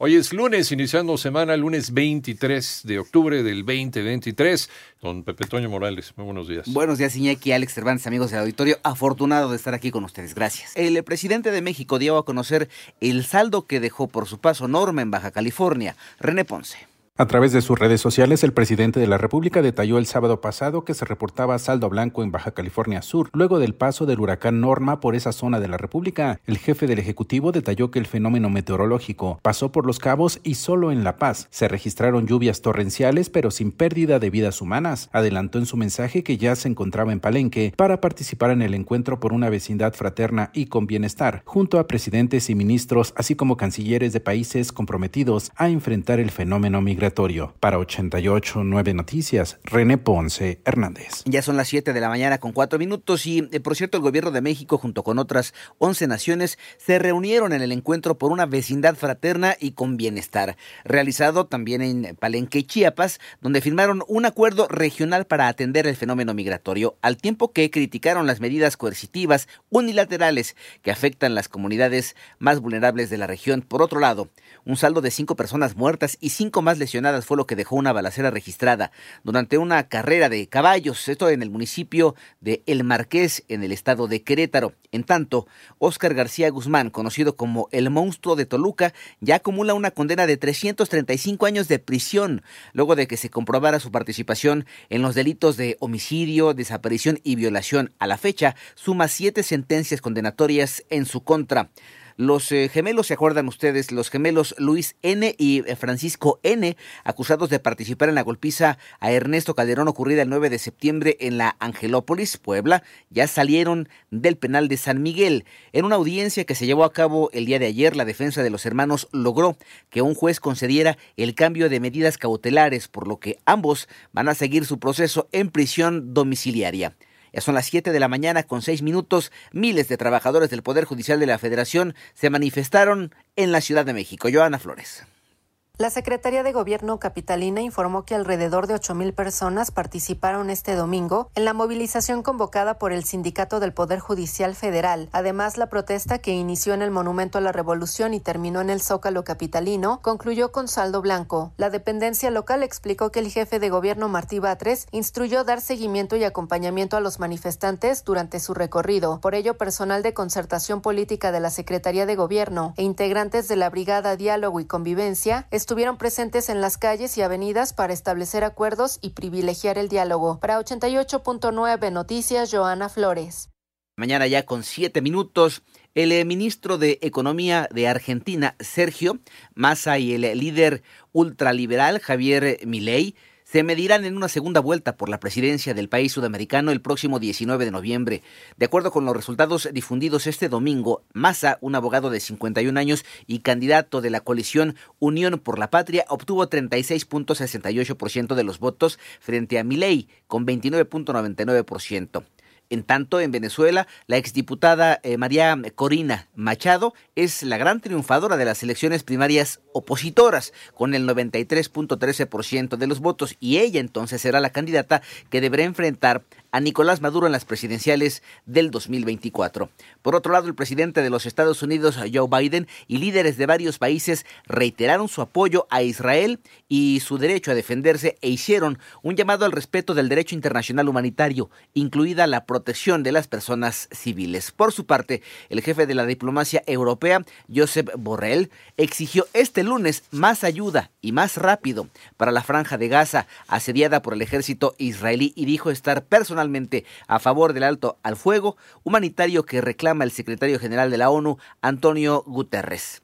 Hoy es lunes, iniciando semana, lunes 23 de octubre del 2023. Don Pepe Toño Morales, muy buenos días. Buenos días, Iñaki, Alex Cervantes, amigos del auditorio. Afortunado de estar aquí con ustedes. Gracias. El presidente de México dio a conocer el saldo que dejó por su paso Norma en Baja California. René Ponce. A través de sus redes sociales, el presidente de la República detalló el sábado pasado que se reportaba saldo blanco en Baja California Sur, luego del paso del huracán Norma por esa zona de la República. El jefe del Ejecutivo detalló que el fenómeno meteorológico pasó por los cabos y solo en La Paz se registraron lluvias torrenciales, pero sin pérdida de vidas humanas. Adelantó en su mensaje que ya se encontraba en Palenque para participar en el encuentro por una vecindad fraterna y con bienestar, junto a presidentes y ministros, así como cancilleres de países comprometidos a enfrentar el fenómeno migratorio. Para 88 9 Noticias, René Ponce Hernández. Ya son las 7 de la mañana con 4 minutos y, eh, por cierto, el gobierno de México, junto con otras 11 naciones, se reunieron en el encuentro por una vecindad fraterna y con bienestar, realizado también en Palenque, Chiapas, donde firmaron un acuerdo regional para atender el fenómeno migratorio, al tiempo que criticaron las medidas coercitivas unilaterales que afectan las comunidades más vulnerables de la región. Por otro lado, un saldo de cinco personas muertas y cinco más lesionadas fue lo que dejó una balacera registrada durante una carrera de caballos, esto en el municipio de El Marqués, en el estado de Querétaro. En tanto, Óscar García Guzmán, conocido como el monstruo de Toluca, ya acumula una condena de 335 años de prisión, luego de que se comprobara su participación en los delitos de homicidio, desaparición y violación. A la fecha, suma siete sentencias condenatorias en su contra. Los eh, gemelos, ¿se acuerdan ustedes? Los gemelos Luis N. y eh, Francisco N., acusados de participar en la golpiza a Ernesto Calderón ocurrida el 9 de septiembre en la Angelópolis, Puebla, ya salieron del penal de San Miguel. En una audiencia que se llevó a cabo el día de ayer, la defensa de los hermanos logró que un juez concediera el cambio de medidas cautelares, por lo que ambos van a seguir su proceso en prisión domiciliaria. Ya son las 7 de la mañana con 6 minutos. Miles de trabajadores del Poder Judicial de la Federación se manifestaron en la Ciudad de México. Joana Flores. La Secretaría de Gobierno capitalina informó que alrededor de 8.000 personas participaron este domingo en la movilización convocada por el Sindicato del Poder Judicial Federal. Además, la protesta que inició en el Monumento a la Revolución y terminó en el Zócalo capitalino concluyó con saldo blanco. La dependencia local explicó que el jefe de gobierno Martí Batres instruyó dar seguimiento y acompañamiento a los manifestantes durante su recorrido. Por ello, personal de concertación política de la Secretaría de Gobierno e integrantes de la Brigada Diálogo y Convivencia estuvieron presentes en las calles y avenidas para establecer acuerdos y privilegiar el diálogo. Para 88.9 Noticias, Joana Flores. Mañana ya con siete minutos, el eh, ministro de Economía de Argentina, Sergio Massa, y el líder ultraliberal, Javier Milei, se medirán en una segunda vuelta por la presidencia del país sudamericano el próximo 19 de noviembre. De acuerdo con los resultados difundidos este domingo, Massa, un abogado de 51 años y candidato de la coalición Unión por la Patria, obtuvo 36.68% de los votos frente a Milei con 29.99%. En tanto, en Venezuela, la exdiputada eh, María Corina Machado es la gran triunfadora de las elecciones primarias opositoras, con el 93.13% de los votos, y ella entonces será la candidata que deberá enfrentar a Nicolás Maduro en las presidenciales del 2024. Por otro lado, el presidente de los Estados Unidos, Joe Biden, y líderes de varios países reiteraron su apoyo a Israel y su derecho a defenderse e hicieron un llamado al respeto del derecho internacional humanitario, incluida la protección de las personas civiles. Por su parte, el jefe de la diplomacia europea, Josep Borrell, exigió este lunes más ayuda y más rápido para la franja de Gaza asediada por el ejército israelí y dijo estar a favor del alto al fuego humanitario que reclama el secretario general de la ONU, Antonio Guterres.